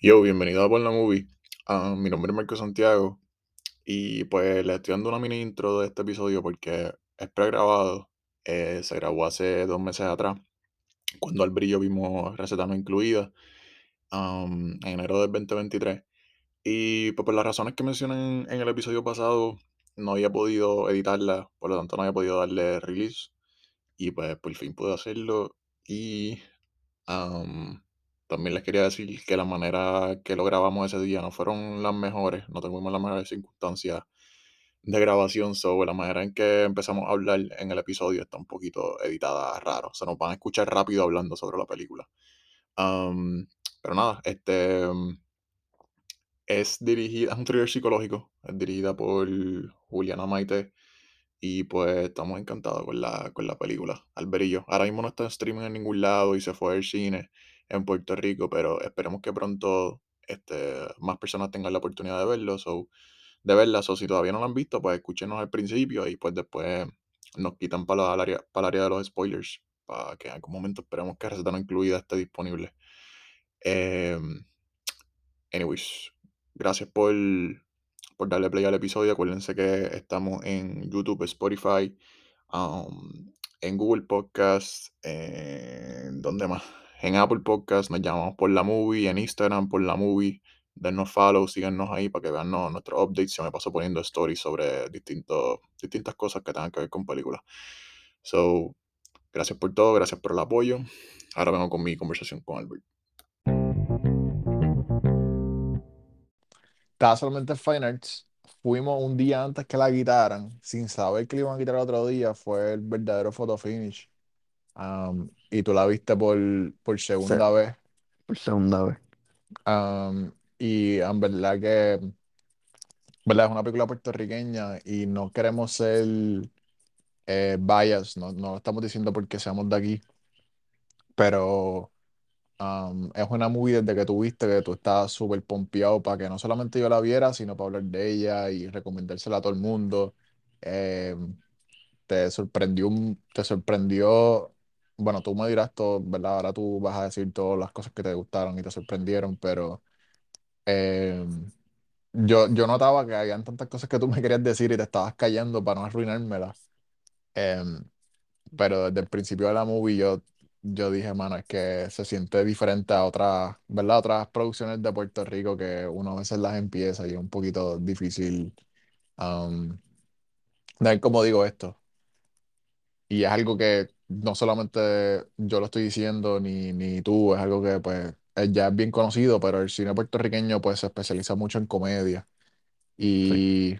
Yo, bienvenido a Por la Movie. Ah, mi nombre es Marco Santiago y pues le estoy dando una mini intro de este episodio porque es pregrabado. Eh, se grabó hace dos meses atrás, cuando al brillo vimos Receta No Incluida, am, en enero del 2023. Y pues por las razones que mencioné en, el episodio pasado, no había podido editarla, por lo tanto no había podido darle release. Y pues por fin pude hacerlo. Y también les quería decir que la manera que lo grabamos ese día no fueron las mejores, no tuvimos las mejores circunstancias de grabación, sobre la manera en que empezamos a hablar en el episodio está un poquito editada raro, se nos van a escuchar rápido hablando sobre la película. Am, pero nada, este es dirigida, es un thriller psicológico, es dirigida por Juliana Maite y pues estamos encantados con la, con la película, Alberillo. Ahora mismo no está en streaming en ningún lado y se fue al cine en Puerto Rico, pero esperemos que pronto este, más personas tengan la oportunidad de verlo. So, de verla, o si todavía no la han visto, pues escúchenos al principio y pues después nos quitan para el área, para área de los spoilers, para que en algún momento esperemos que Receta no incluida esté disponible. Em, anyways, gracias por, por darle play al episodio. Acuérdense que estamos en YouTube, Spotify, um, en Google Podcast, en ¿dónde más? En Apple Podcast, nos llamamos por la movie, en Instagram por la movie. Denos follow, síganos ahí para que vean no, nuestros updates. Yo me paso poniendo stories sobre distintos, distintas cosas que tengan que ver con películas. So, gracias por todo, gracias por el apoyo. Ahora vengo con mi conversación con Albert. Estaba solamente en Fine Arts. Fuimos un día antes que la quitaran, sin saber que la iban a quitar otro día. Fue el verdadero photo finish. Um, y tú la viste por, por Sí, segunda vez. por segunda vez. Um, y en verdad que verdad, es una película puertorriqueña y no queremos ser eh, biased, no, no lo estamos diciendo porque seamos de aquí, pero um, es una movie desde que tú viste que tú estabas súper pompeado para que no solamente yo la viera, sino para hablar de ella y recomendársela a todo el mundo. Eh, te sorprendió, te sorprendió, bueno, tú me dirás todo, ¿verdad? Ahora tú vas a decir todas las cosas que te gustaron y te sorprendieron, pero eh, yo, yo notaba que habían tantas cosas que tú me querías decir y te estabas callando para no arruinármelas. Em, pero desde el principio de la movie yo, yo dije, mano, es que se siente diferente a otras, ¿verdad? Otras producciones de Puerto Rico que uno a veces las empieza y es un poquito difícil de ver cómo digo esto. Y es algo que no solamente yo lo estoy diciendo, ni, ni tú, es algo que pues es- ya es bien conocido, pero el cine puertorriqueño pues se especializa mucho en comedia. Sí. Y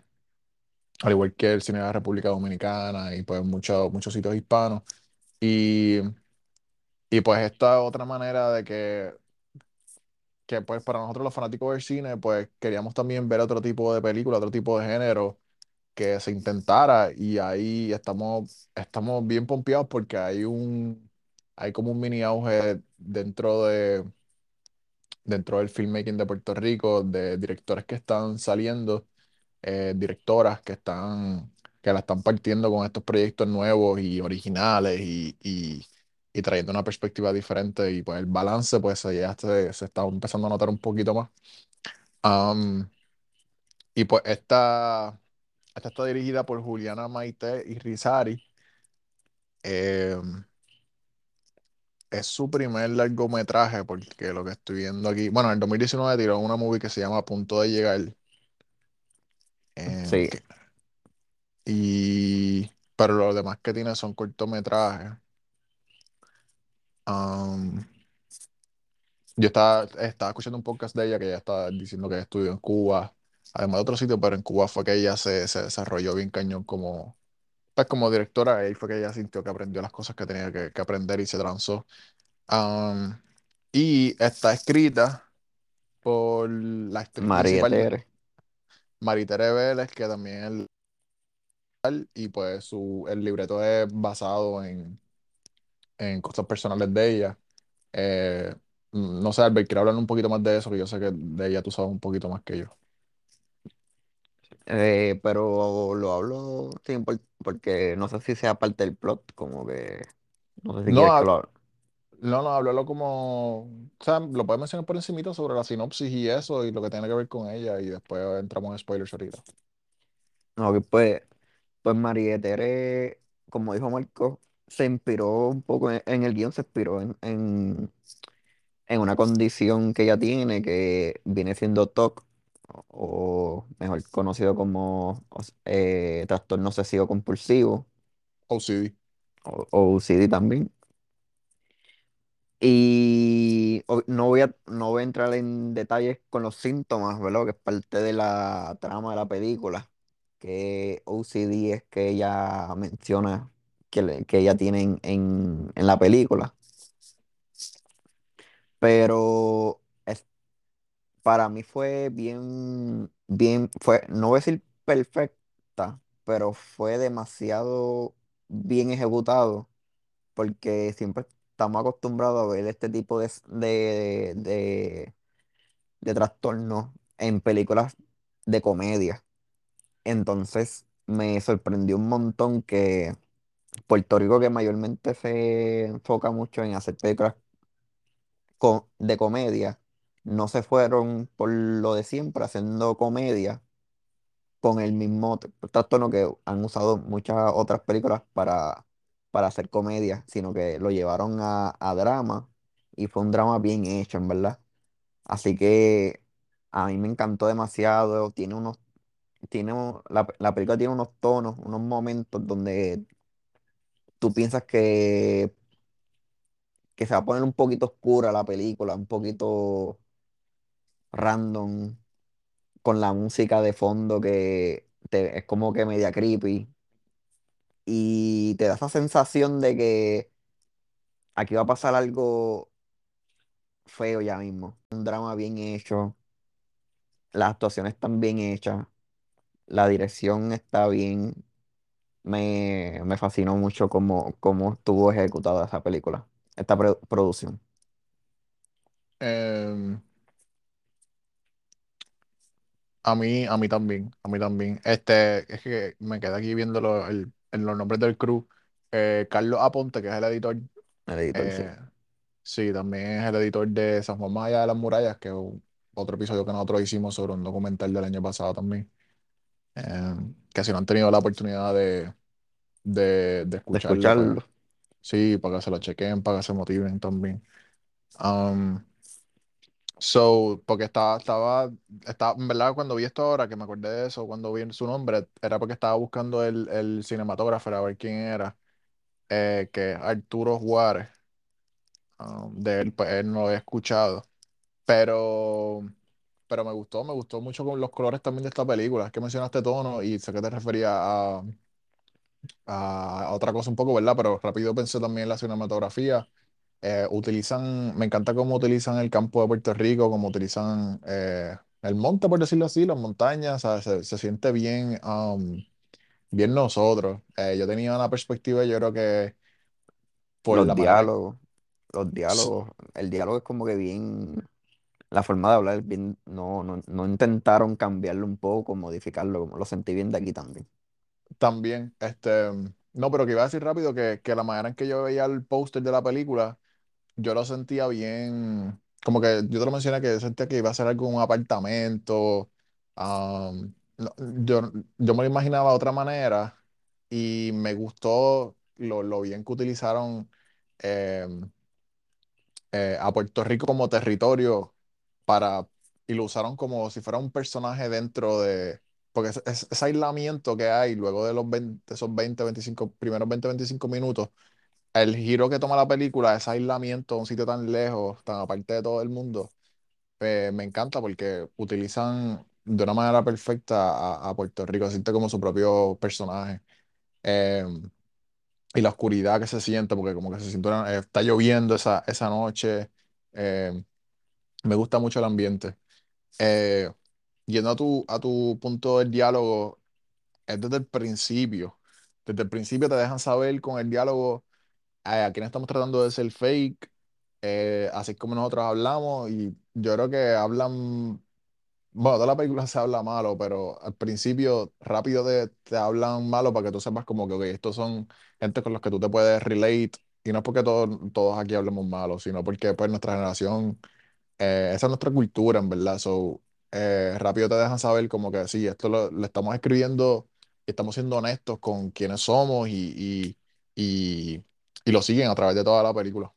al igual que el cine de la República Dominicana y pues muchos muchos sitios hispanos. Y, y pues esta otra manera de que, que pues para nosotros los fanáticos del cine pues queríamos también ver otro tipo de película, otro tipo de género que se intentara y ahí estamos, estamos bien pompeados porque hay un, hay como un mini auge dentro de, dentro del filmmaking de Puerto Rico, de directores que están saliendo, eh, directoras que están, que la están partiendo con estos proyectos nuevos y originales y, y, y trayendo una perspectiva diferente y pues el balance pues ya se, se está empezando a notar un poquito más. Am, y pues esta... Esta está dirigida por Juliana Maite y Rizari. Eh, es su primer largometraje, porque lo que estoy viendo aquí. Bueno, en el 2019 tiró una movie que se llama A Punto de Llegar. eh, Sí. que- y, pero lo demás que tiene son cortometrajes. Um, yo estaba, estaba escuchando un podcast de ella que ella estaba diciendo que estudió en Cuba, además de otro sitio, pero en Cuba fue que ella se, se desarrolló bien cañón como, pues como directora. Ahí fue que ella sintió que aprendió las cosas que tenía que, que aprender y se lanzó. Um, y está escrita por la actriz María Tere. Maritere Vélez, que también es y pues su, el libreto es basado en, en cosas personales de ella. Eh, no sé, Albert, quiero hablar un poquito más de eso, que yo sé que de ella tú sabes un poquito más que yo. Eh, pero lo hablo sin por- porque no sé si sea parte del plot, como que no sé si No, quieres que ha- lo hable. No, no, háblalo como, o sea, lo puedes mencionar por encimita sobre la sinopsis y eso y lo que tiene que ver con ella y después entramos en spoilers ahorita. No, que pues, pues María Tere, como dijo Marco, se inspiró un poco en, en el guion, se inspiró en, en, en una condición que ella tiene que viene siendo TOC, o mejor conocido como eh, trastorno obsesivo compulsivo, OCD. o, o OCD también. Y o- no voy a, no voy a entrar en detalles con los síntomas, ¿verdad? Que es parte de la trama de la película. Que OCD es que ella menciona que, le- que ella tiene en, en, en la película. Pero para mí fue bien, bien, fue, no voy a decir perfecta, pero fue demasiado bien ejecutado porque siempre estamos acostumbrados a ver este tipo de, de, de, trastornos en películas de comedia. Entonces me sorprendió un montón que Puerto Rico, que mayormente se enfoca mucho en hacer películas de comedia, no se fueron por lo de siempre haciendo comedia con el mismo trastorno que han usado muchas otras películas para, para hacer comedia, sino que lo llevaron a, a drama y fue un drama bien hecho, en verdad. Así que a mí me encantó demasiado, tiene unos, tiene, la, la película tiene unos tonos, unos momentos donde tú piensas que, que se va a poner un poquito oscura la película, un poquito random, con la música de fondo que te- es como que media creepy. y te da esa sensación de que aquí va a pasar algo feo ya mismo. Un drama bien hecho, las actuaciones están bien hechas, la dirección está bien. Me, me fascinó mucho cómo, cómo estuvo ejecutada esa película, esta pro- producción. Em, a mí, a mí también, a mí también. Este, es que me quedé aquí viendo lo- el- en los nombres del crew. Eh, Carlos Aponte, que es el editor, El editor, sí. eh, sí, también es el editor de San Juan Más allá de las murallas, que es un- otro episodio que nosotros hicimos sobre un documental del año pasado también. Em, que si no han tenido la oportunidad de, de, de De escucharlo, pues escucharlo. sí, para que se lo chequen, para que se motiven también. So, porque estaba, estaba, estaba, en verdad, cuando vi esto ahora, que me acordé de eso, cuando vi su nombre, era porque estaba buscando el, el cinematógrafo a ver quién era, eh, que Arturo Juárez. Um, de él, pues él no lo había escuchado, pero, pero me gustó, me gustó mucho con los colores también de esta película. Es que mencionaste tono y sé que te refería a, a otra cosa un poco, ¿verdad? Pero rápido pensé también en la cinematografía. Eh, utilizan, me encanta cómo utilizan el campo de Puerto Rico, cómo utilizan eh, el monte, por decirlo así, las montañas. Se, se siente bien, um, bien nosotros. Eh, yo tenía una perspectiva, yo creo que por Los la manera, diálogos, los diálogos, el diálogo es como que bien, la forma de hablar, es bien, no, no, no intentaron cambiarlo un poco, modificarlo, como lo sentí bien de aquí también. también, este, no, pero que iba a decir rápido que, que la manera en que yo veía el póster de la película, yo lo sentía bien, como que yo te lo mencioné que sentía que iba a ser algo en un apartamento. am, no, yo, yo me lo imaginaba de otra manera y me gustó lo, lo bien que utilizaron em, eh, a Puerto Rico como territorio para, y lo usaron como si fuera un personaje dentro de, porque es, es- ese aislamiento que hay luego de los 20 esos 20 25 primeros 20 25 minutos el giro que toma la película, ese aislamiento un sitio tan lejos, tan aparte de todo el mundo, eh, me encanta porque utilizan de una manera perfecta a, a Puerto Rico, siente como su propio personaje. Eh, y la oscuridad que se siente, porque como que se siente, está lloviendo esa, esa noche. eh, me gusta mucho el ambiente. Eh, yendo a tu, a tu punto del diálogo, es desde el principio. Desde el principio te dejan saber con el diálogo a quién estamos tratando de ser fake, eh, así como nosotros hablamos, y yo creo que hablan, bueno, toda la película se habla malo, pero al principio rápido te, te hablan malo para que tú sepas como que, ok, estos son gente con los que tú te puedes relate, Y no es porque todos, todos aquí hablemos malo, sino porque pues nuestra generación, eh, esa es nuestra cultura, en verdad. So, eh, rápido te dejan saber como que sí, esto lo, lo estamos escribiendo estamos siendo honestos con quienes somos y, y, y, y lo siguen a través de toda la película.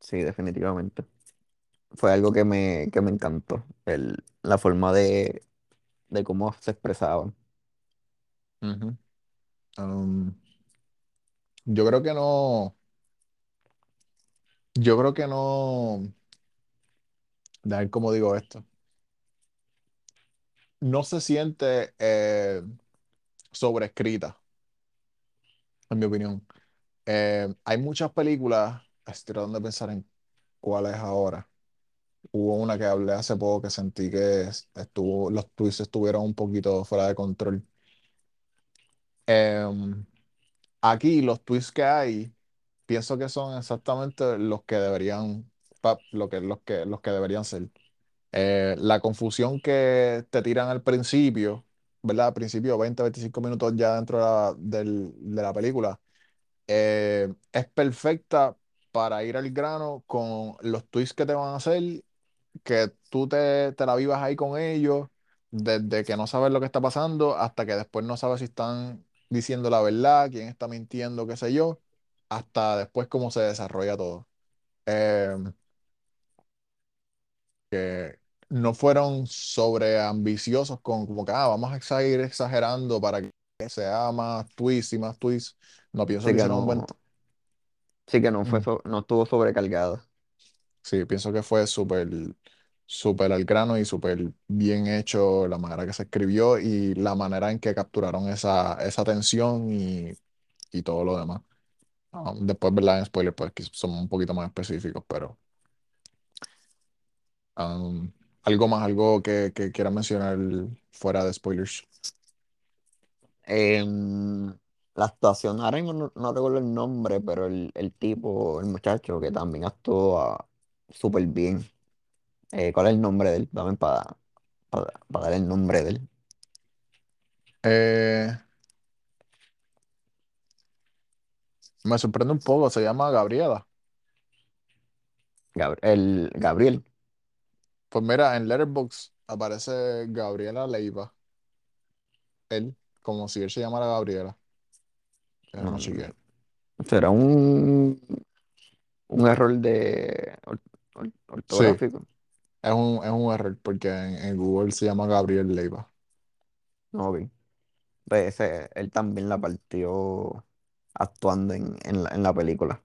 Sí, definitivamente. Fue algo que me, que me encantó, el, la forma de, de cómo se expresaban. Ujú. Um, yo creo que no, yo creo que no, a ver cómo digo esto, no se siente eh, sobreescrita, en mi opinión. Eh, hay muchas películas, estoy tratando de pensar en cuál es ahora. Hubo una que hablé hace poco que sentí que es- estuvo, los twists estuvieron un poquito fuera de control. Em, aquí los twists que hay, pienso que son exactamente los que deberían, lo que, los que, los que deberían ser. Eh, la confusión que te tiran al principio, ¿verdad? Al principio, 20, 25 minutos ya dentro de la, de la película eh, es perfecta para ir al grano con los twists que te van a hacer, que tú te, te la vivas ahí con ellos, desde que no sabes lo que está pasando hasta que después no sabes si están diciendo la verdad, quién está mintiendo, qué sé yo, hasta después cómo se desarrolla todo. Eh, que no fueron sobreambiciosos con como que ah, vamos a seguir exagerando para que sea más twists y más twists. No pienso que que hicieron un no, buen... sí que no fue so- no estuvo sobrecargado. Sí, pienso que fue súper, súper al grano y súper bien hecho la manera que se escribió y la manera en que capturaron esa, esa tensión y, y todo lo demás. Ah, después, ¿verdad? En spoiler, pues que somos un poquito más específicos, pero um, algo más, algo que, que quiera mencionar fuera de spoilers. Em, la actuación, ahora mismo no, no recuerdo el nombre, pero el, el tipo, el muchacho que también actuó ah, súper bien. Eh, ¿cuál es el nombre de él? Dame para dar el nombre de él. Eh, me sorprende un poco, se llama Gabriela. Gab- el Gabriel. Pues mira, en Letterboxd aparece Gabriela Leiva, él, como si él se llamara Gabriela. Déjame No, chequear. será un, un error de or- or- Sí, ortográfico. es un, es un error porque en, en Google se llama Gabriel Leiva. No, ok. Pues ese- él también la partió actuando en, en la, en la película.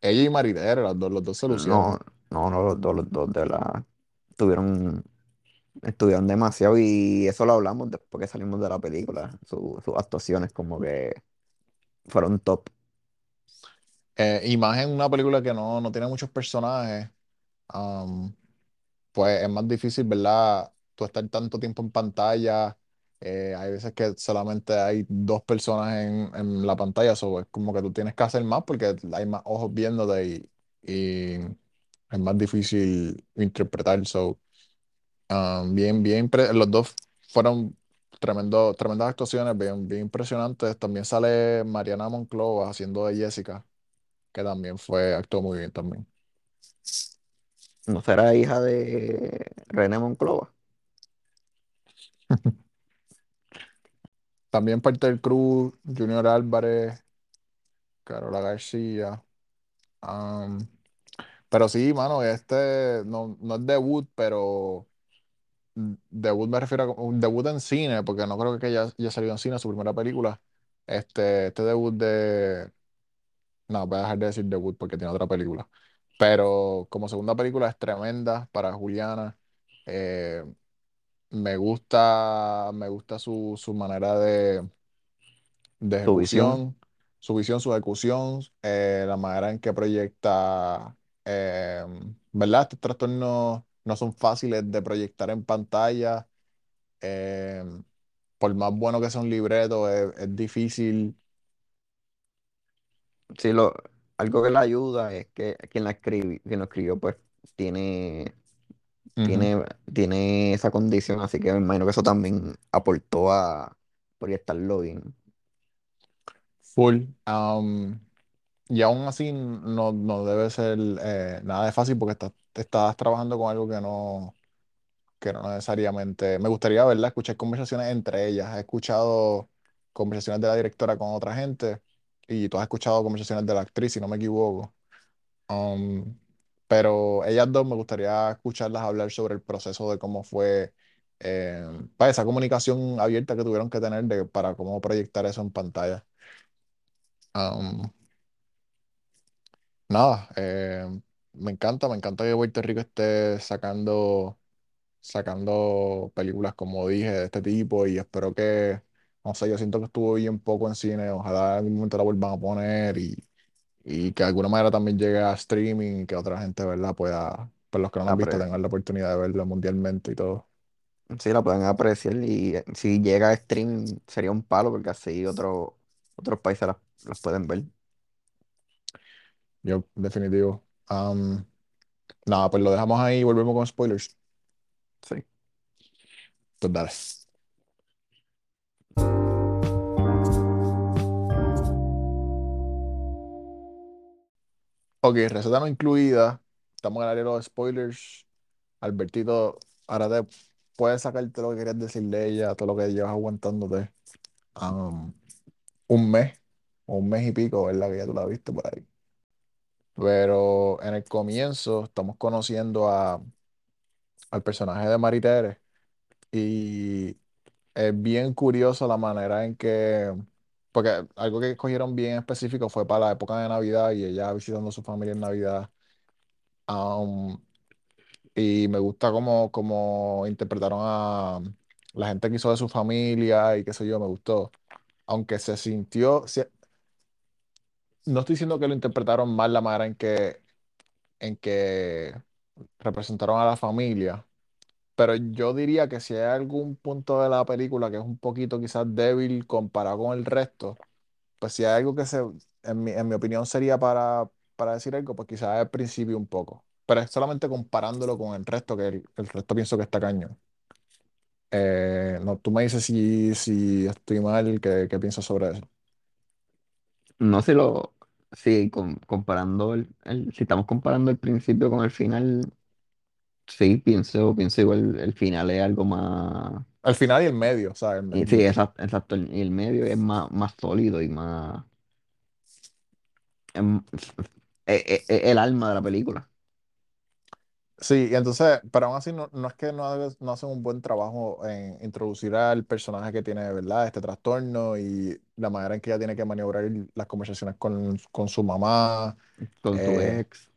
Ella y Maridera, los dos, los dos se No, lucieron. no, no, los dos, los dos de la tuvieron, estuvieron demasiado y eso lo hablamos después que salimos de la película. Su- sus actuaciones como que fueron top. Eh, y más en una película que no, no tiene muchos personajes, pues es más difícil, ¿verdad? Tú estar tanto tiempo en pantalla. eh, hay veces que solamente hay dos personas en, en la pantalla, so es como que tú tienes que hacer más porque hay más ojos viéndote y es más difícil interpretar. So, um, bien, bien, los dos fueron tremendo, tremendas actuaciones, bien, bien impresionantes. También sale Mariana Monclova haciendo de Jessica, que también fue, actuó muy bien también. ¿No será hija de René Monclova? También parte del crew, Junior Álvarez, Carola García. um, pero sí, mano, este no, no es debut, pero debut me refiero a un debut en cine, porque no creo que ya, ya salió en cine su primera película. Este, este debut de. No, voy a dejar de decir debut porque tiene otra película. Pero como segunda película es tremenda para Juliana. Eh, me gusta, me gusta su, su manera de de Su visión. ejecución, su visión, su ejecución, eh, la manera en que proyecta, eh, ¿verdad? Estos trastornos no son fáciles de proyectar en pantalla. eh, por más bueno que sea un libreto, es, es difícil. Sí, lo, algo que le ayuda es que quien la escribió, quien lo escribió, pues tiene, Ujú, tiene, tiene esa condición, así que me imagino que eso también aportó a proyectarlo bien. Full. Am, y aún así no, no debe ser eh, nada de fácil porque estás, estás trabajando con algo que no, que no necesariamente... Me gustaría, ¿verdad? Escuchar conversaciones entre ellas. He escuchado conversaciones de la directora con otra gente y tú has escuchado conversaciones de la actriz, si no me equivoco. Um, pero ellas dos me gustaría escucharlas hablar sobre el proceso de cómo fue eh, para esa comunicación abierta que tuvieron que tener de, para cómo proyectar eso en pantalla. Um, nada, eh, me encanta, me encanta que Puerto Rico esté sacando, sacando películas, como dije, de este tipo y espero que, no sé, yo siento que estuvo bien poco en cine, ojalá en algún momento la vuelvan a poner y, y que de alguna manera también llegue a streaming, que otra gente, ¿verdad? Pueda, pues los que no la han visto Apre- tengan la oportunidad de verlo mundialmente y todo. sí, la pueden apreciar y eh, si llega a streaming sería un palo porque así otro, otros países las, las pueden ver. Yo, definitivo. Um, nada, pues lo dejamos ahí y volvemos con spoilers. Sí. Pues dale. Ok, receta no incluida. Estamos en el área de los spoilers. Albertito, ahora te puedes sacarte lo que querías decir de ella, todo lo que llevas aguantándote. um, un mes o un mes y pico, ¿verdad? Que ya tú la viste por ahí. Pero en el comienzo estamos conociendo a, al personaje de Maritere y es bien curioso la manera en que, porque algo que escogieron bien específico fue para la época de Navidad y ella visitando a su familia en Navidad. Um, y me gusta cómo, cómo interpretaron a la gente que hizo de su familia y qué sé yo, me gustó. Aunque se sintió, no estoy diciendo que lo interpretaron mal la manera en que, en que representaron a la familia, pero yo diría que si hay algún punto de la película que es un poquito quizás débil comparado con el resto, pues si hay algo que se, en mi, en mi opinión sería para, para decir algo, pues quizás al principio un poco, pero es solamente comparándolo con el resto, que el, el resto pienso que está cañón. Eh, no, tú me dices si, si estoy mal, ¿qué, piensas sobre eso? No sé lo, si con- comparando el, el- si estamos comparando el principio con el final, sí, pienso, pienso igual, el final es algo más, Al final y el medio, ¿sabes? El- y sí, el- exacto, exacto, el, el medio es más, más sólido y más, em, es, es- es el alma de la película. Sí, y entonces, pero aún así no, no es que no, no hacen un buen trabajo en introducir al personaje que tiene, ¿verdad? Este trastorno y la manera en que ella tiene que maniobrar las conversaciones con, con su mamá, Con su eh, ex,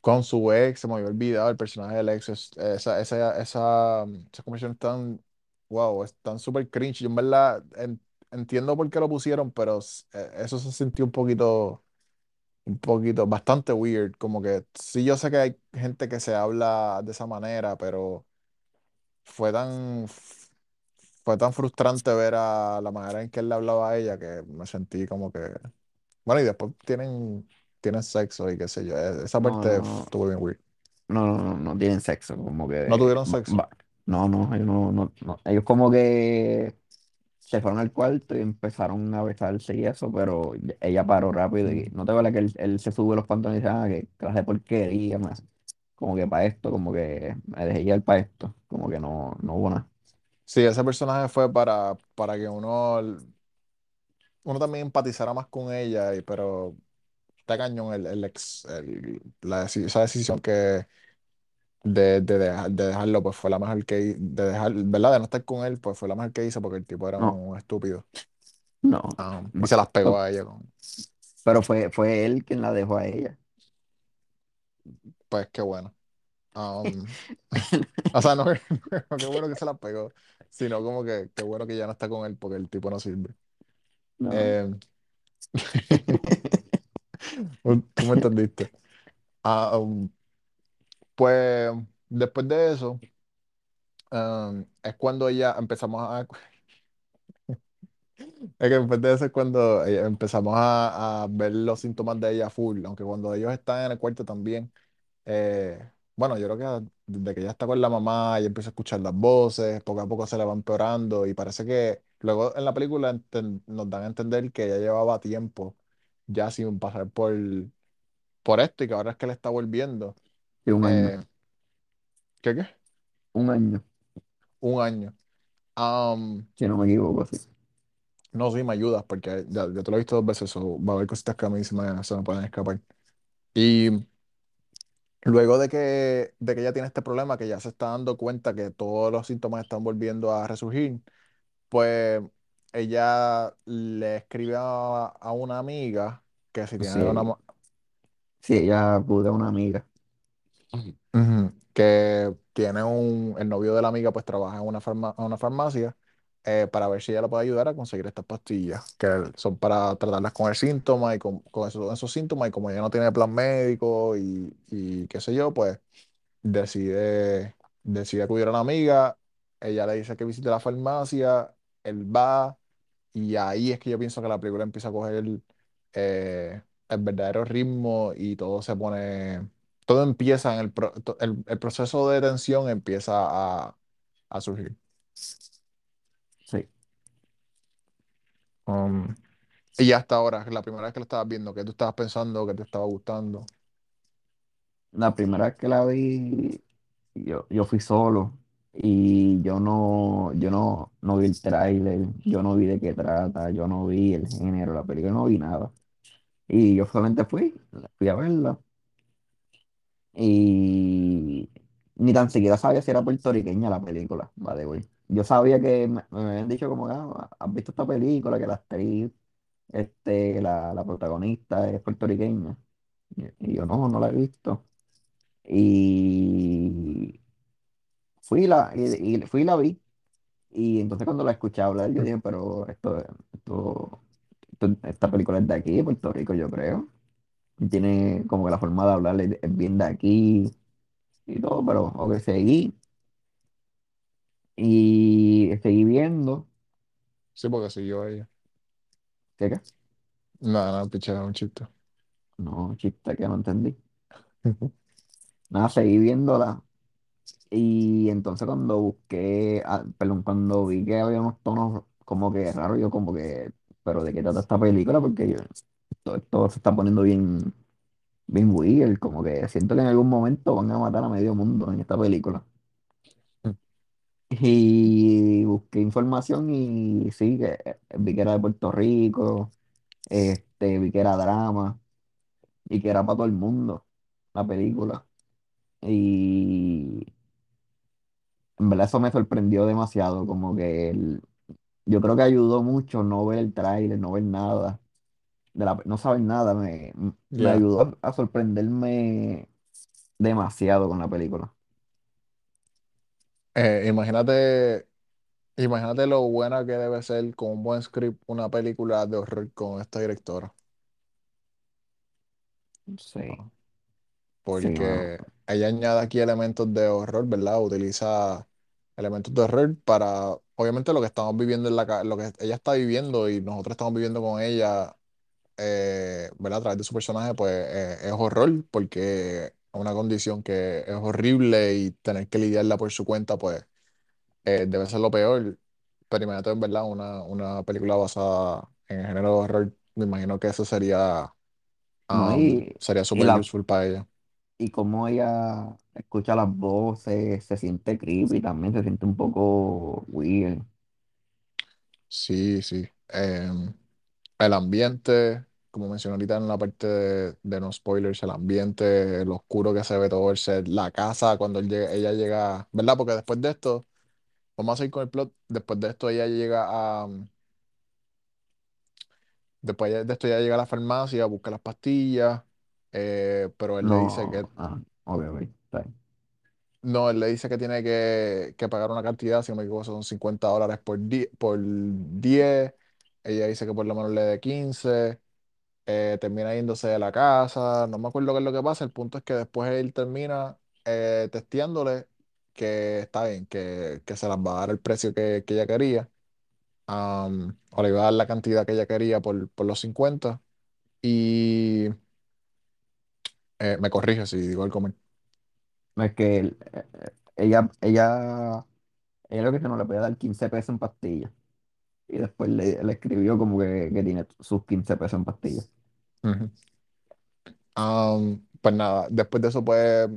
con su ex, se me había olvidado el personaje del ex, es- esa, esa, esa, esa conversación es tan, wow, es tan súper cringe. Yo en verdad en- entiendo por qué lo pusieron, pero s- eh, eso se sintió un poquito un poquito, bastante weird, como que sí yo sé que hay gente que se habla de esa manera, pero fue tan, fue tan frustrante ver a la manera en que él le hablaba a ella que me sentí como que, bueno, y después tienen, tienen sexo y qué sé yo, e- esa no, parte no, estuvo bien weird. no, no, no, no tienen sexo, como ¿No que, tuvieron sexo? va- no, no, ellos no, no, no, ellos como que se fueron al cuarto y empezaron a besarse y eso, pero ella paró rápido y no te vale que él, él se sube los pantalones y dice, ah, que clase de porquería, más. Como que para esto, como que me dejé llevar para esto, como que no, no hubo nada. Sí, ese personaje fue para, para que uno, uno también empatizara más con ella, y, pero está cañón el, el ex, el- la, deci- esa decisión que de, de, de dejarlo, pues fue la mejor que hi- de dejar, ¿verdad? De no estar con él, pues fue la mejor que hizo porque el tipo era No, un estúpido. no. Ah, y se las pegó a ella con, pero fue, fue él quien la dejó a ella. pues qué bueno. Um, o sea, no, no qué bueno que se las pegó, sino como que qué bueno que ya no está con él porque el tipo no sirve. No. Eh, tú me entendiste. Ah, um, pues después de eso, um, es cuando ella empezamos a Es que después de eso es cuando eh, empezamos a, a ver los síntomas de ella full, aunque cuando ellos están en el cuarto también, eh, bueno, yo creo que desde que ella está con la mamá y empieza a escuchar las voces, poco a poco se le va empeorando y parece que luego en la película nos dan a entender que ella llevaba tiempo ya sin pasar por, por esto y que ahora es que le está volviendo. Sí, un año, Eh, ¿qué qué? un año, Un año. Am, si no me equivoco, sí. no, sí, me ayudas porque ya, ya te lo he visto dos veces, o va a haber cositas que a mí se me, se me pueden escapar. Y luego de que, de que ella tiene este problema, que ya se está dando cuenta que todos los síntomas están volviendo a resurgir, pues ella le escribe a, a una amiga que si tiene una, Sí, sí, ella acude a una amiga. Que tiene un, el novio de la amiga pues trabaja en una, farma- una farmacia eh, para ver si ella le puede ayudar a conseguir estas pastillas, que son para tratarlas con el síntoma y con, con esos, esos síntomas y como ella no tiene plan médico y, y qué sé yo, pues decide, decide acudir a la amiga, ella le dice que visite la farmacia, él va y ahí es que yo pienso que la película empieza a coger eh, el verdadero ritmo y todo se pone, todo empieza en el, pro- to- el, el proceso de tensión empieza a, a surgir. Sí. Um, y hasta ahora, la primera vez que lo estabas viendo, que tú estabas pensando, que te estaba gustando. La primera vez que la vi, yo, yo fui solo y yo no, yo no, no vi el tráiler, yo no vi de qué trata, yo no vi el género, la película, no vi nada. Y yo solamente fui, fui a verla y ni tan siquiera sabía si era puertorriqueña la película, vale, güey. Yo sabía que me, me habían dicho como, ah, ¿has visto esta película? Que la actriz, este, la, la protagonista es puertorriqueña. Y, yo no, no la he visto. Y fui la, y, fui la vi. Y entonces cuando la escuché hablar, yo dije, pero esto, esto, esto- esta película es de aquí, de Puerto Rico, yo creo. Tiene como que la forma de hablar es, bien de aquí y todo, pero ok, seguí. Y seguí viendo. Sí, porque si yo ella. ¿Qué, qué? Nada, no, pichera, un chiste. No, chiste que no entendí. Nada, seguí viéndola. Y entonces cuando busqué, ah, perdón, cuando vi que había unos tonos como que raros, yo como que, pero ¿de qué trata esta película? Porque yo, todo esto se está poniendo bien, bien weird, como que siento que en algún momento van a matar a medio mundo en esta película. Y busqué información y sí, que eh, vi que era de Puerto Rico, este, vi que era drama y que era para todo el mundo la película. Y en verdad eso me sorprendió demasiado, como que el- yo creo que ayudó mucho no ver el tráiler, no ver nada, de la, no saber nada, me, me ayudó a sorprenderme demasiado con la película. Eh, imagínate, imagínate lo buena que debe ser con un buen script una película de horror con esta directora. Sí, ¿no? sí, mano. porque ella añade aquí elementos de horror, ¿verdad? Utiliza elementos de horror para, obviamente, lo que estamos viviendo en la ca- lo que ella está viviendo y nosotros estamos viviendo con ella, eh, ¿verdad? A través de su personaje, pues eh, es horror, porque es una condición que es horrible y tener que lidiarla por su cuenta, pues eh, debe ser lo peor. Pero imagínate, en verdad, una, una película basada en el género de horror, me imagino que eso sería, No, um, y, sería y, súper la, useful para ella. y como ella escucha las voces, se siente creepy también, se siente un poco weird. Sí, sí. Em, el ambiente, como mencioné ahorita en la parte de, de no spoilers, el ambiente, lo oscuro que se ve todo el set, la casa cuando él llega- ella llega, ¿verdad? Porque después de esto, vamos a seguir con el plot, después de esto ella llega a, después de esto ella llega a la farmacia, busca las pastillas, eh, pero él le dice que, No, ah, ok, ok, está bien. no, él le dice que tiene que, que pagar una cantidad, si no me equivoco, son 50 dólares por, por 10, ella dice que por lo menos le dé 15. Eh, termina yéndose de la casa, no me acuerdo qué es lo que pasa, el punto es que después él termina eh, testeándole que está bien, que, que se las va a dar el precio que, que ella quería, o le iba a dar la cantidad que ella quería por, por los 50 y eh, me corrige si digo el comer. Es que eh, ella, ella, ella lo que no le puede dar 15 pesos en pastillas. Y después le, le escribió como que, que tiene sus 15 pesos en pastillas. Ujú. Am, pues nada, después de eso, pues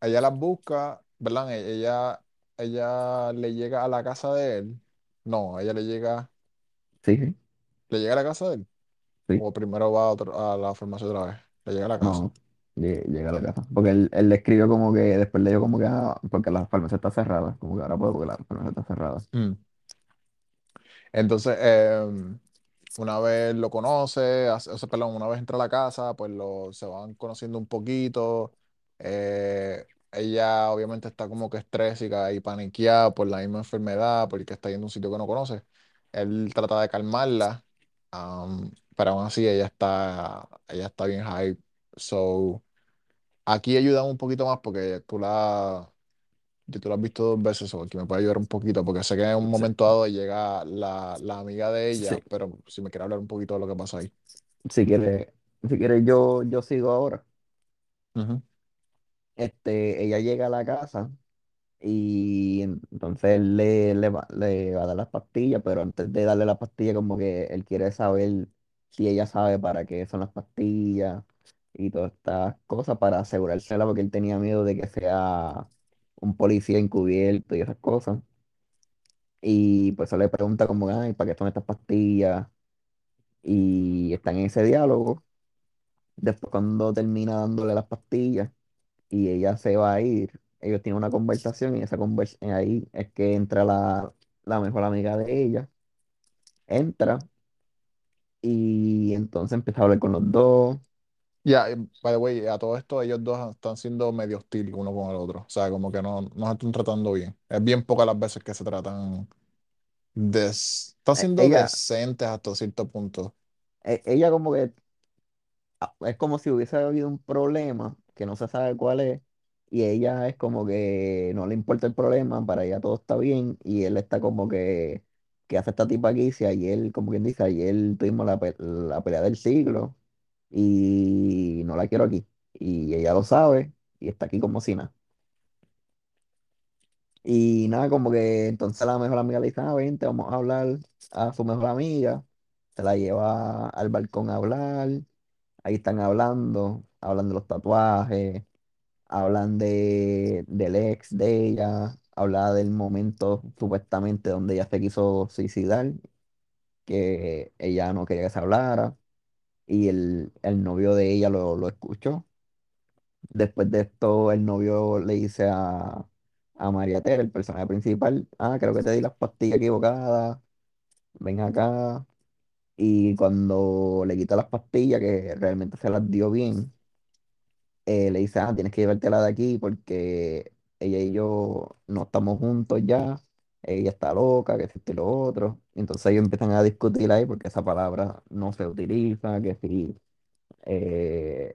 ella las busca, ¿verdad? E- Ella, ella le llega a la casa de él. No, ella le llega, Sí, sí, le llega a la casa de él. sí. O primero va a, otro- a la farmacia otra vez. Le llega a la casa. No, lle- llega a la casa. Porque él, él le escribió como que, después le dijo como que, ah, porque la farmacia está cerrada. Como que ahora puedo porque la farmacia está cerrada. Mm. Entonces, em, una vez lo conoce, hace- o sea, perdón, una vez entra a la casa, pues lo, se van conociendo un poquito. Eh, ella obviamente está como que estrésica y paniqueada por la misma enfermedad, porque está yendo a un sitio que no conoce. Él trata de calmarla, am, pero aún así ella está, ella está bien hype. So, aquí ayuda un poquito más porque tú la, yo tú la has visto dos veces, o aquí me puede ayudar un poquito, porque sé que en un momento dado llega la, la amiga de ella, sí. pero si me quiere hablar un poquito de lo que pasa ahí. Si quieres, si quieres yo, yo sigo ahora. Ujú. Este, ella llega a la casa y entonces él le, le va, le va a dar las pastillas, pero antes de darle las pastillas como que él quiere saber si ella sabe para qué son las pastillas y todas estas cosas para asegurársela porque él tenía miedo de que sea un policía encubierto y esas cosas. Y pues eso le pregunta como, ay, ¿para qué son estas pastillas? Y están en ese diálogo. Después cuando termina dándole las pastillas y ella se va a ir, ellos tienen una conversación y esa conversación ahí es que entra la, la mejor amiga de ella, entra y entonces empieza a hablar con los dos. Ya, y, by the way, a todo esto ellos dos están siendo medio hostiles uno con el otro. O sea, como que no, no se están tratando bien. Es bien pocas las veces que se tratan de... Están E- siendo Ella, decentes hasta cierto punto. e- ella como que ah, es como si hubiese habido un problema que no se sabe cuál es y ella es como que no le importa el problema, para ella todo está bien y él está como que, que hace esta tipa aquí, si ayer, como quien dice, ayer tuvimos la, pe- la pelea del siglo y no la quiero aquí y ella lo sabe y está aquí como si. Y nada, como que entonces la mejor amiga le dice, ah, vente, vamos a hablar a su mejor amiga, se la lleva al balcón a hablar. Ahí están hablando, hablan de los tatuajes, hablan de, del ex de ella, habla del momento supuestamente donde ella se quiso suicidar, que ella no quería que se hablara, y el, el novio de ella lo, lo escuchó. Después de esto, el novio le dice a, a María Tere, el personaje principal, ah, creo que te di las pastillas equivocadas, ven acá. Y cuando le quita las pastillas, que realmente se las dio bien, eh, le dice, ah, tienes que llevártela de aquí porque ella y yo no estamos juntos ya, ella está loca, que y lo otro. Entonces ellos empiezan a discutir ahí porque esa palabra no se utiliza, que sí, eh,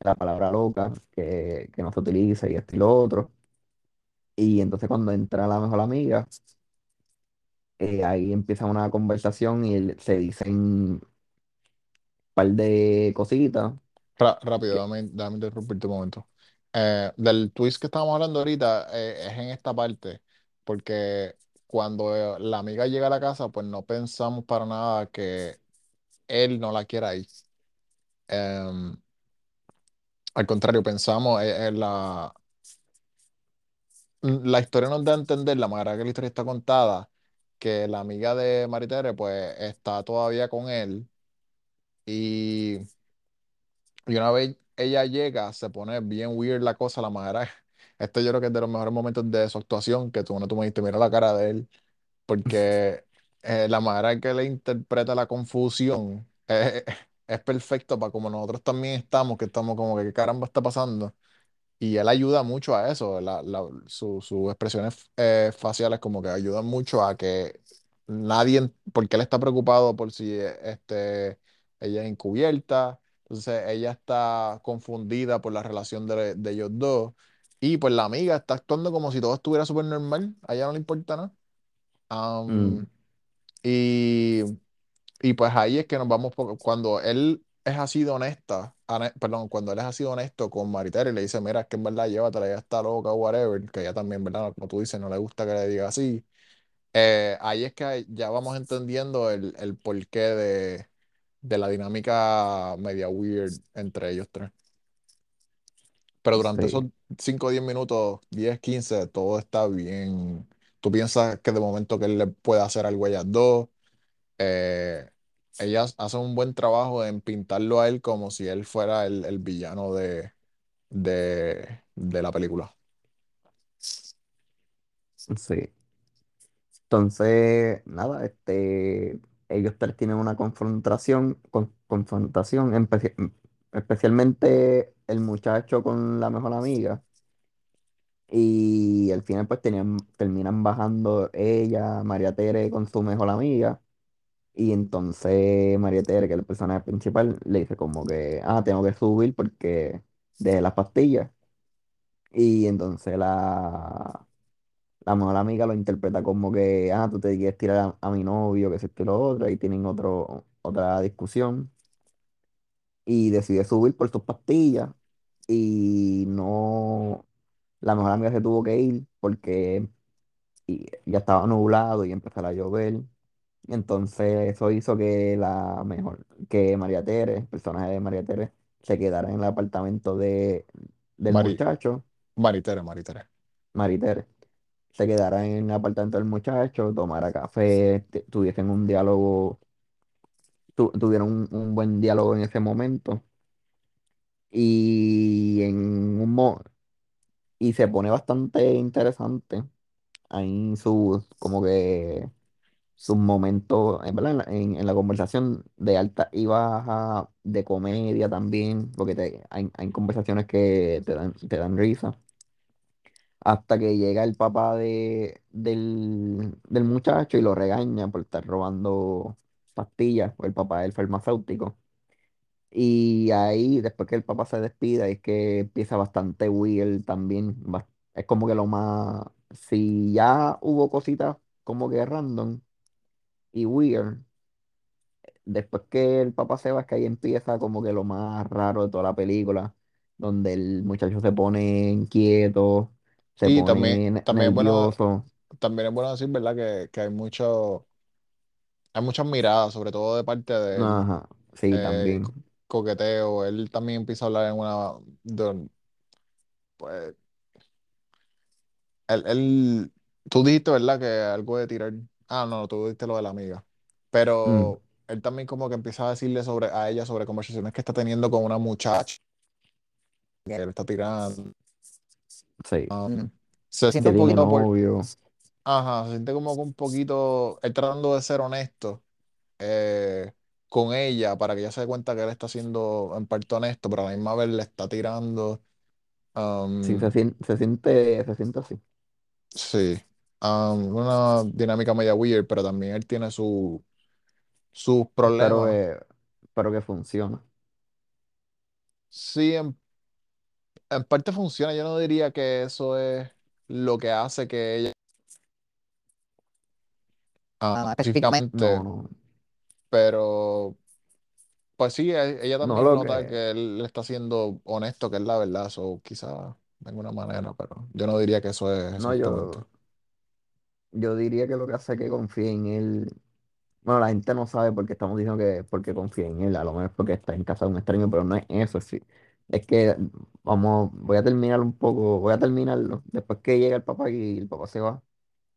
la palabra loca, que, que no se utiliza y esto y lo otro. Y entonces cuando entra la mejor amiga, eh, ahí empieza una conversación y se dicen un par de cositas. Ra- rápido, que- dame, dame interrumpirte un momento. Eh, del twist que estábamos hablando ahorita eh, es en esta parte, porque cuando eh, la amiga llega a la casa, pues no pensamos para nada que él no la quiera ahí. Em, al contrario, pensamos eh, en la, la historia nos da a entender, la manera que la historia está contada, que la amiga de Maritere pues está todavía con él y, y una vez ella llega se pone bien weird la cosa, la manera, esto yo creo que es de los mejores momentos de su actuación, que tú, no tú me dijiste, mira la cara de él, porque eh, la manera en que le interpreta la confusión eh, es perfecto para como nosotros también estamos, que estamos como que qué caramba está pasando. Y él ayuda mucho a eso, la- la- su- sus expresiones eh, faciales como que ayudan mucho a que nadie, porque él está preocupado por si eh, este, ella es encubierta, entonces ella está confundida por la relación de, de ellos dos, y pues la amiga está actuando como si todo estuviera súper normal, a ella no le importa nada. mm, Am, y y pues ahí es que nos vamos, por- cuando él es así de honesta, perdón, cuando él es así de honesto con Maritere y le dice, mira, es que en verdad llévatela, ella está loca o whatever, que ella también, ¿verdad? Como tú dices, no le gusta que le diga así. eh, ahí es que ya vamos entendiendo el, el porqué de, de la dinámica media weird entre ellos tres. Pero durante esos Sí, 5 o 10 minutos, 10 15 todo está bien. Tú piensas que de momento que él le puede hacer algo a ellas dos. Eh, ellas hacen un buen trabajo en pintarlo a él como si él fuera el, el villano de, de, de la película. sí. Entonces, nada, este, ellos tienen una confrontación, con- confrontación, especialmente el muchacho con la mejor amiga. Y al final pues tenían, terminan bajando ella, María Tere con su mejor amiga. Y entonces María Tere, que es el personaje principal, le dice como que, ah, tengo que subir porque de las pastillas. Y entonces la, la mejor amiga lo interpreta como que, ah, tú te quieres tirar a, a mi novio, que es esto y lo otro, y tienen otro, otra discusión. Y decide subir por sus pastillas. Y no, la mejor amiga se tuvo que ir porque y ya estaba nublado y empezara a llover. Entonces eso hizo que la mejor, que María Tere, el personaje de María Tere, se quedara en el apartamento de, del Mari, muchacho, Maritere, Maritere. María Tere, se quedara en el apartamento del muchacho, tomara café, te- tuviesen un diálogo, tu- tuvieron un, un buen diálogo en ese momento. Y en un mo- y se pone bastante interesante ahí sus como que sus momentos, en la, en- en la conversación de alta y baja, de comedia también, porque te- hay, hay conversaciones que te dan, te dan risa, hasta que llega el papá de, del, del muchacho y lo regaña por estar robando pastillas, o el papá del farmacéutico. Y ahí, después que el papá se despida, es que empieza bastante weird también. bas- Es como que lo más, si ya hubo cositas como que random y weird. Después que el papá se va, es que ahí empieza como que lo más raro de toda la película, donde el muchacho se pone inquieto, se también, pone ne- también es bueno, nervioso. también es bueno decir, ¿verdad? Que, que hay mucho, hay muchas miradas, sobre todo de parte de él, Ajá, sí, eh, también. co- coqueteo. Él también empieza a hablar en una, de- pues, él, él- tú dijiste, ¿verdad? Que algo de tirar, ah, no, tú dijiste lo de la amiga, Mm, pero él también como que empieza a decirle sobre, a ella sobre conversaciones que está teniendo con una muchacha que él está tirando. sí, Um, se siente un poquito por. Ajá, se siente como que un poquito, él tratando de ser honesto eh, con ella para que ella se dé cuenta que él está siendo en parte honesto, pero a la misma vez le está tirando. Sí, se, um, sien- se siente, se siente así. sí, um, una dinámica media weird, pero también él tiene su, sus problemas. que, espero que funcione. Sí, en, en parte funciona. Yo no diría que eso es lo que hace que ella ah, No, específicamente, no, pero pues sí, e- ella no también lo nota que, que él le está siendo honesto, que es la verdad, o quizá de alguna manera, pero yo no diría que eso es no, exactamente. yo, yo diría que lo que hace que confíe en él. Bueno, la gente no sabe por qué estamos diciendo que porque confía en él, a lo mejor es porque está en casa de un extraño, pero no es eso, sí. Es que vamos, voy a terminar un poco, voy a terminarlo. Después que llega el papá y el papá se va,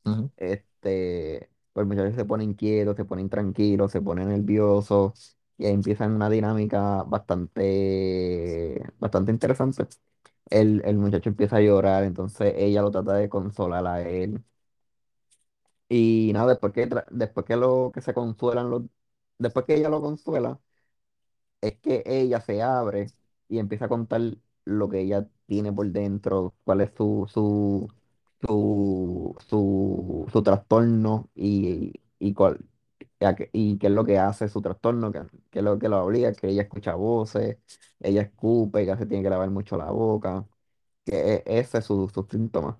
Ujú. este, pues muchas veces se pone inquieto, se pone intranquilo, se pone nervioso, y ahí empiezan una dinámica bastante, bastante interesante. El, el muchacho empieza a llorar, entonces ella lo trata de consolar a él. Y nada, después que, después que lo que se consuelan los, después que ella lo consuela, es que ella se abre y empieza a contar lo que ella tiene por dentro, cuál es su, su, su, su, su trastorno y, y, cuál, y qué es lo que hace su trastorno, qué, qué es lo que lo obliga, que ella escucha voces, ella escupe, que se tiene que lavar mucho la boca, que e- ese es su, su síntoma.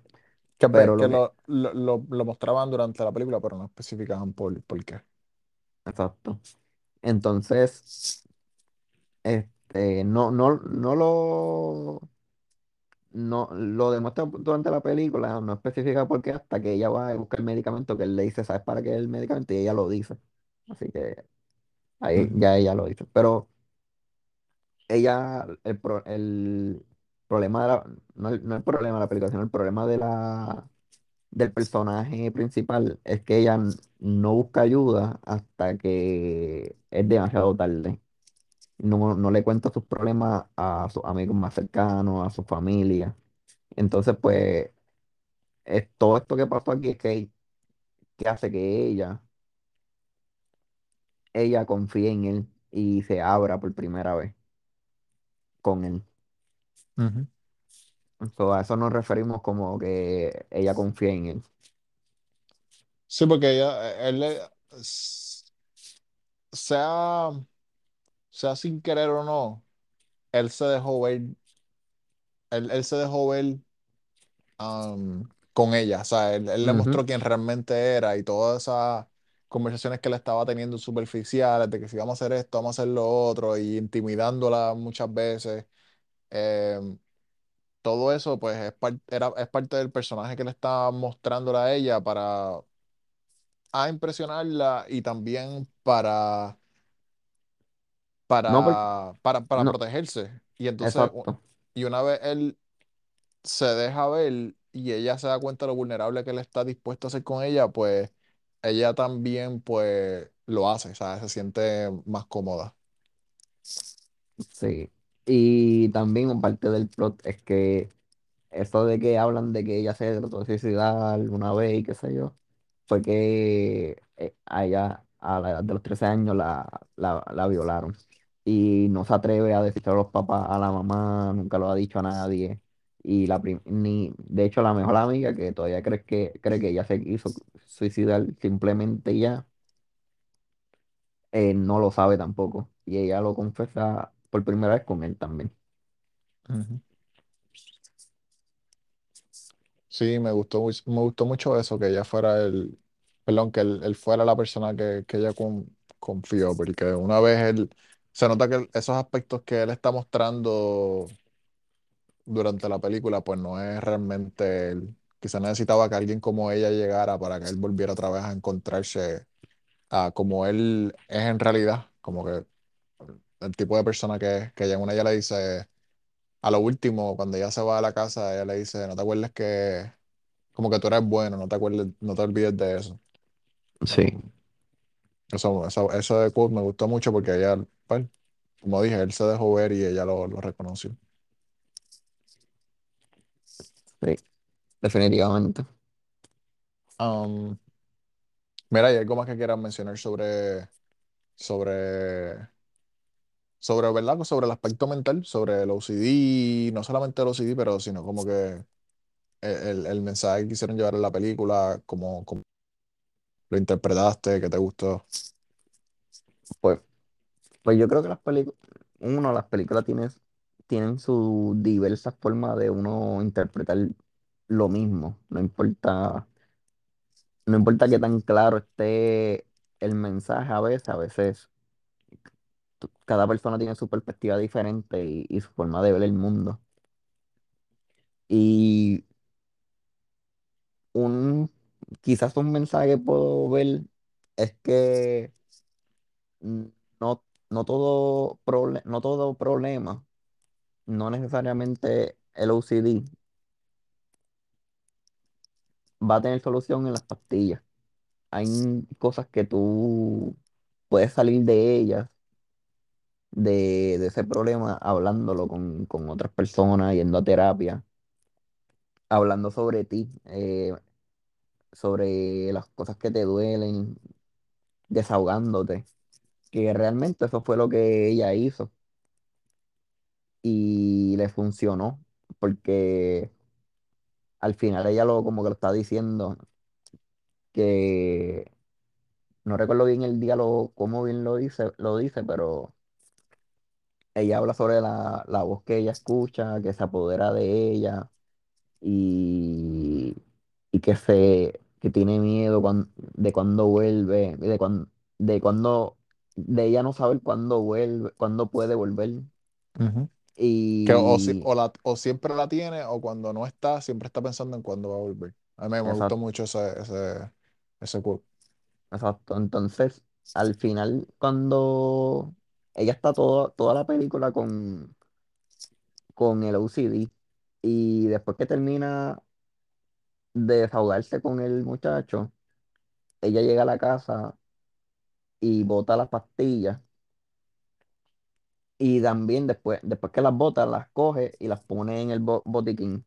Que, pe- Pero que lo que, lo, lo, lo- lo mostraban durante la película, pero no especificaban por, por qué. exacto. Entonces, este, no, no, no lo, no, lo demuestra durante la película, no especifica por qué, hasta que ella va a buscar el medicamento, que él le dice, ¿sabes para qué es el medicamento? Y ella lo dice. Así que, Ahí ya ella lo dice. Pero ella, el, pro- el problema de la, no el, no el problema de la película, sino el problema de la, del personaje principal es que ella no busca ayuda hasta que es demasiado tarde. No, no le cuenta sus problemas a sus amigos más cercanos, a su familia. Entonces, pues, es, todo esto que pasó aquí es que, que hace que ella, ella confíe en él y se abra por primera vez con él. ujú. So, a eso nos referimos como que ella confía en él. Sí, porque ella, él, le- s- sea, sea sin querer o no, él se dejó ver, él, él se dejó ver am, con ella, o sea, él, él le Ujú, mostró quién realmente era y todas esas conversaciones que él estaba teniendo superficiales, de que si vamos a hacer esto, vamos a hacer lo otro, y intimidándola muchas veces, em, todo eso pues es, par- era, es parte del personaje que le estaba mostrándola a ella para a impresionarla y también para, No, porque, para, para, para no, protegerse. Y entonces, exacto. y una vez él se deja ver y ella se da cuenta de lo vulnerable que él está dispuesto a hacer con ella, pues ella también pues lo hace, o sea, se siente más cómoda. Sí. Y también parte del plot es que eso de que hablan de que ella se trató de suicidar alguna vez y qué sé yo, fue que eh, a ella a la edad de los 13 años la, la, la violaron. Y no se atreve a decirle a los papás, a la mamá, nunca lo ha dicho a nadie. Y la ni, de hecho, la mejor amiga que todavía cree que, cree que ella se quiso suicidar simplemente ya, eh, no lo sabe tampoco. Y ella lo confesa por primera vez con él también. Sí, me gustó, me gustó mucho eso, que ella fuera el, perdón, que él, él fuera la persona que, que ella con- confió, porque una vez él, se nota que esos aspectos que él está mostrando durante la película, pues no es realmente él. Quizá necesitaba que alguien como ella llegara para que él volviera otra vez a encontrarse a como él es en realidad, como que el tipo de persona que es, que ella en una ella le dice, a lo último, cuando ella se va a la casa, ella le dice, no te acuerdes que, como que tú eres bueno, no te acuerdes, no te olvides de eso. Sí, eso, eso, quote me gustó mucho porque ella, como dije, él se dejó ver y ella lo, lo reconoció. sí, definitivamente. Um, mira, ¿hay algo más que quieras mencionar sobre, sobre sobre, ¿verdad? Sobre el aspecto mental, sobre el OCD, no solamente el OCD, pero sino como que el, el- el mensaje que quisieron llevar en la película, cómo, cómo lo interpretaste, qué te gustó. Pues, pues yo creo que las películas, uno, las películas tienen, tienen su diversas formas de uno interpretar lo mismo. No importa, no importa qué tan claro esté el mensaje a veces, a veces cada persona tiene su perspectiva diferente y, su forma de ver el mundo. Y un, quizás un mensaje que puedo ver es que no, no todo, no todo problema, no necesariamente el OCD va a tener solución en las pastillas. Hay cosas que tú puedes salir de ellas, de, de ese problema, hablándolo con, con otras personas, yendo a terapia, hablando sobre ti, eh, sobre las cosas que te duelen, desahogándote, que realmente eso fue lo que ella hizo. Y le funcionó, porque al final ella lo como que lo está diciendo, que no recuerdo bien el diálogo, cómo bien lo dice, lo dice, pero ella habla sobre la, la voz que ella escucha, que se apodera de ella y, y que se que tiene miedo cuan- de cuando vuelve, de cuando, de cuando, de ella no saber cuándo vuelve, cuándo puede volver. Ujú. Que o, si- Y o, la, o siempre la tiene o cuando no está, siempre está pensando en cuándo va a volver. A mí me gustó mucho ese, ese, ese quote. exacto. Entonces, al final, cuando ella está todo, toda la película con, con el OCD y después que termina de desahogarse con el muchacho, ella llega a la casa y bota las pastillas y también después, después que las bota, las coge y las pone en el bo- botiquín,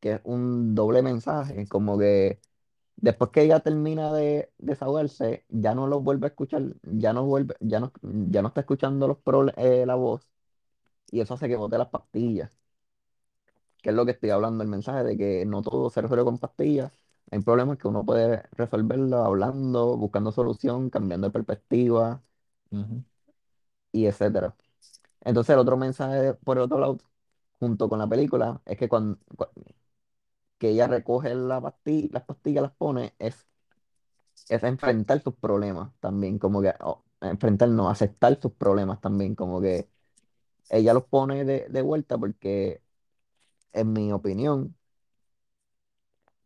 que es un doble mensaje, como que después que ella termina de desahogarse, ya no lo vuelve a escuchar, ya no vuelve, ya no, ya no está escuchando los prole- eh, la voz y eso hace que bote las pastillas, que es lo que estoy hablando, el mensaje de que no todo se resuelve con pastillas. Hay problemas que uno puede resolverlo hablando, buscando solución, cambiando de perspectiva Ujú, y etcétera. Entonces, el otro mensaje, por el otro lado, junto con la película, es que cuando, que ella recoge la las pastillas, las pone, es, es enfrentar sus problemas también, como que, o, enfrentar, no, aceptar sus problemas también, como que ella los pone de, de vuelta porque, en mi opinión,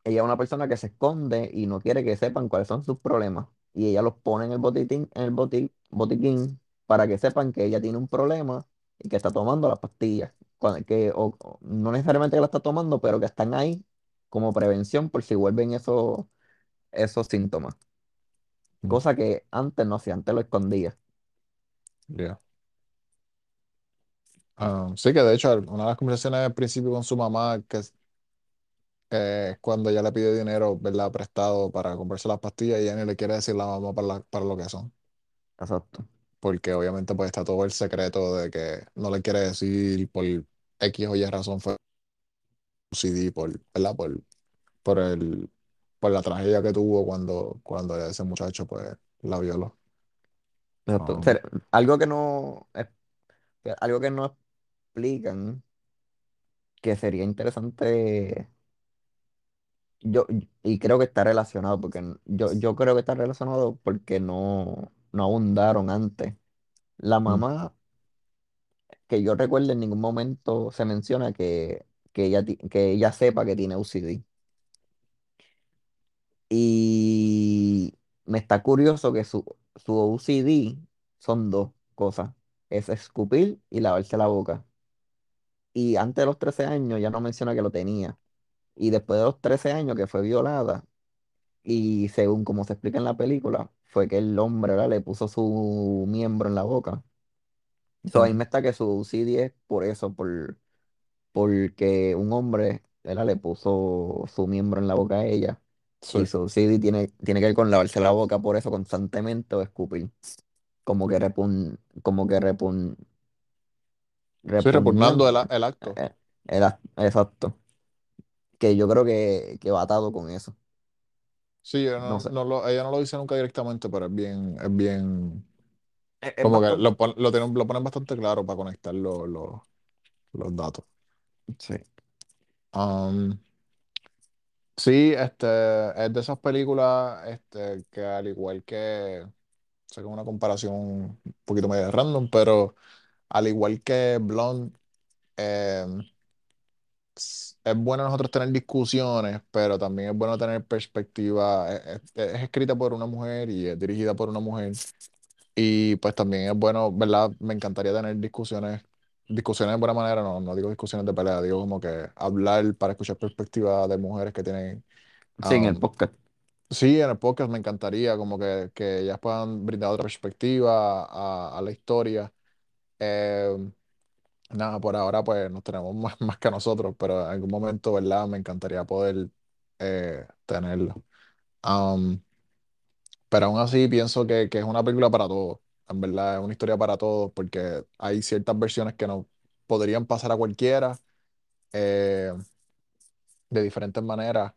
ella es una persona que se esconde y no quiere que sepan cuáles son sus problemas. Y ella los pone en el botiquín, en el boti- botiquín para que sepan que ella tiene un problema y que está tomando las pastillas. Cuando- que, o, o no necesariamente que la está tomando, pero que están ahí como prevención por si vuelven esos, esos síntomas. ujú, Cosa que antes no hacía, antes lo escondía. ya. Ah, sí, que de hecho, una de las conversaciones al principio con su mamá, que es eh, cuando ella le pide dinero, ¿verdad? Prestado para comprarse las pastillas y ella ni le quiere decir la mamá para, la- para lo que son. Exacto. Porque obviamente pues está todo el secreto de que no le quiere decir por X o Y razón fue CD, por, ¿verdad? Por, por el, por la tragedia que tuvo cuando, cuando ese muchacho pues la violó. Exacto. Um, algo que no, algo que no explican, que sería interesante Yo, y creo que está relacionado, porque yo, yo creo que está relacionado porque no, no abundaron antes. La mm, mamá, que yo recuerdo en ningún momento se menciona que, que ella, ti- que ella sepa que tiene UCD. Y me está curioso que su, su UCD son dos cosas, es escupir y lavarse la boca. Y antes de los 13 años ya no menciona que lo tenía. Y después de los 13 años que fue violada, Y según como se explica en la película, fue que el hombre, ¿verdad? le puso su miembro en la boca. So, ahí me está que su CD es por eso, por, porque un hombre, ¿verdad? le puso su miembro en la boca a ella. sí, Y su CD tiene, tiene que ver con lavarse la boca por eso constantemente o escupir. Como que repun, como que repun, sí, repugnando el, a- repugnante. el acto. Eh, era, exacto. Que yo creo que, que va atado con eso. Sí, ella No no, sé. no lo, ella no lo dice nunca directamente, pero es bien, es bien, Es, es como que lo, pon- lo, tienen, lo ponen bastante claro para conectar lo- lo- los datos. Sí. Um, sí, este, es de esas películas este, que al igual que, sé que es una comparación un poquito medio random, pero al igual que Blonde, eh, es bueno nosotros tener discusiones, pero también es bueno tener perspectiva. Es, es- es escrita por una mujer y es dirigida por una mujer. Y pues también es bueno, ¿verdad? Me encantaría tener discusiones, discusiones de buena manera, no, no digo discusiones de pelea, digo como que hablar para escuchar perspectivas de mujeres que tienen... Sí, en el podcast. sí, en el podcast me encantaría como que, que ellas puedan brindar otra perspectiva a, a la historia. Nada, por ahora pues nos tenemos más, más que nosotros, pero en algún momento, ¿verdad? Me encantaría poder eh, tenerlo. Um, Pero aún así pienso que, que es una película para todos. En verdad, es una historia para todos porque hay ciertas versiones que no podrían pasar a cualquiera eh, de diferentes maneras.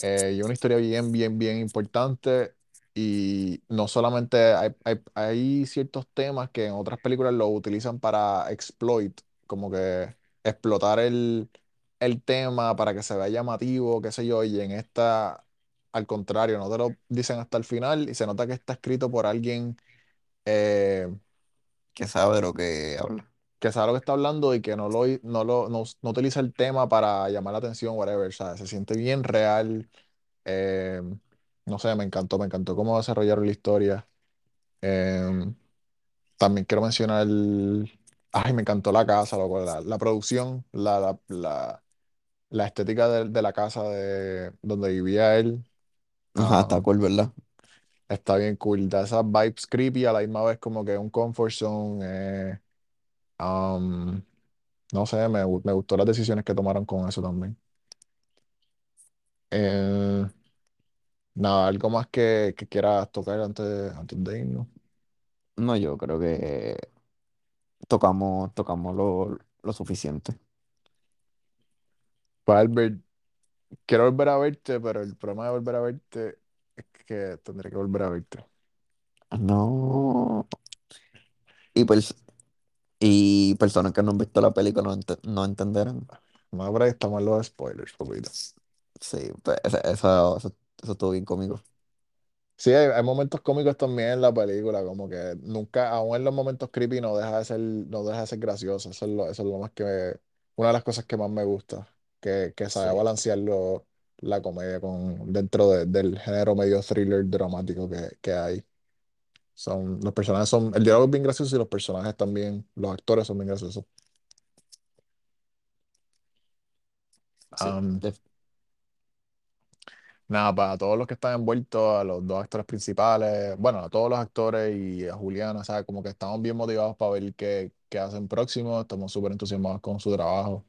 Eh, y una historia bien, bien, bien importante. Y no solamente hay, hay, hay ciertos temas que en otras películas lo utilizan para exploit, como que explotar el, el tema para que se vea llamativo, qué sé yo. Y en esta, al contrario, no te lo dicen hasta el final y se nota que está escrito por alguien eh, que sabe de lo que habla. que sabe lo que está hablando y que no lo, no lo no, no utiliza el tema para llamar la atención, whatever. ¿sabes? Se siente bien real. eh, no sé, me encantó, me encantó cómo desarrollaron la historia. Em, también quiero mencionar, ay, me encantó la casa, loco, la, la producción, la, la, la, la estética de, de la casa de donde vivía él. Ajá, está um, cool, ¿verdad? está bien cool, da esas vibes creepy a la misma vez como que un comfort zone. eh, um, no sé, me, gu- me gustó las decisiones que tomaron con eso también. Nada, algo más que, que quieras tocar antes, antes de irnos. No, yo creo que tocamos, tocamos lo, lo suficiente. Pues Albert, quiero volver a verte, pero el problema de volver a verte es que tendré que volver a verte. No. Y, pers- y personas que no han visto la película no, ente- no entenderán. No, pero ahí estamos en los spoilers, poquito. Sí, pues, eso, eso, eso, estuvo bien conmigo. Sí, hay, hay momentos cómicos también en la película, como que nunca, aún en los momentos creepy, no deja de ser, no deja de ser gracioso. Eso es lo, eso es lo más que me- una de las cosas que más me gusta, que, que sabe Sí, balancearlo la comedia con, dentro de- del género medio thriller dramático que, que hay. Son, los personajes son, el diálogo es bien gracioso y los personajes también, los actores son bien graciosos. sí. Am, def- nada, para todos los que están envueltos, a los dos actores principales, bueno, a todos los actores y a Juliana, ¿sabes? Como que estamos bien motivados para ver qué, qué hacen próximo, estamos súper entusiasmados con su trabajo.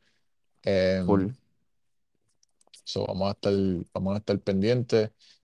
Em, full. so vamos a estar, vamos a estar pendientes.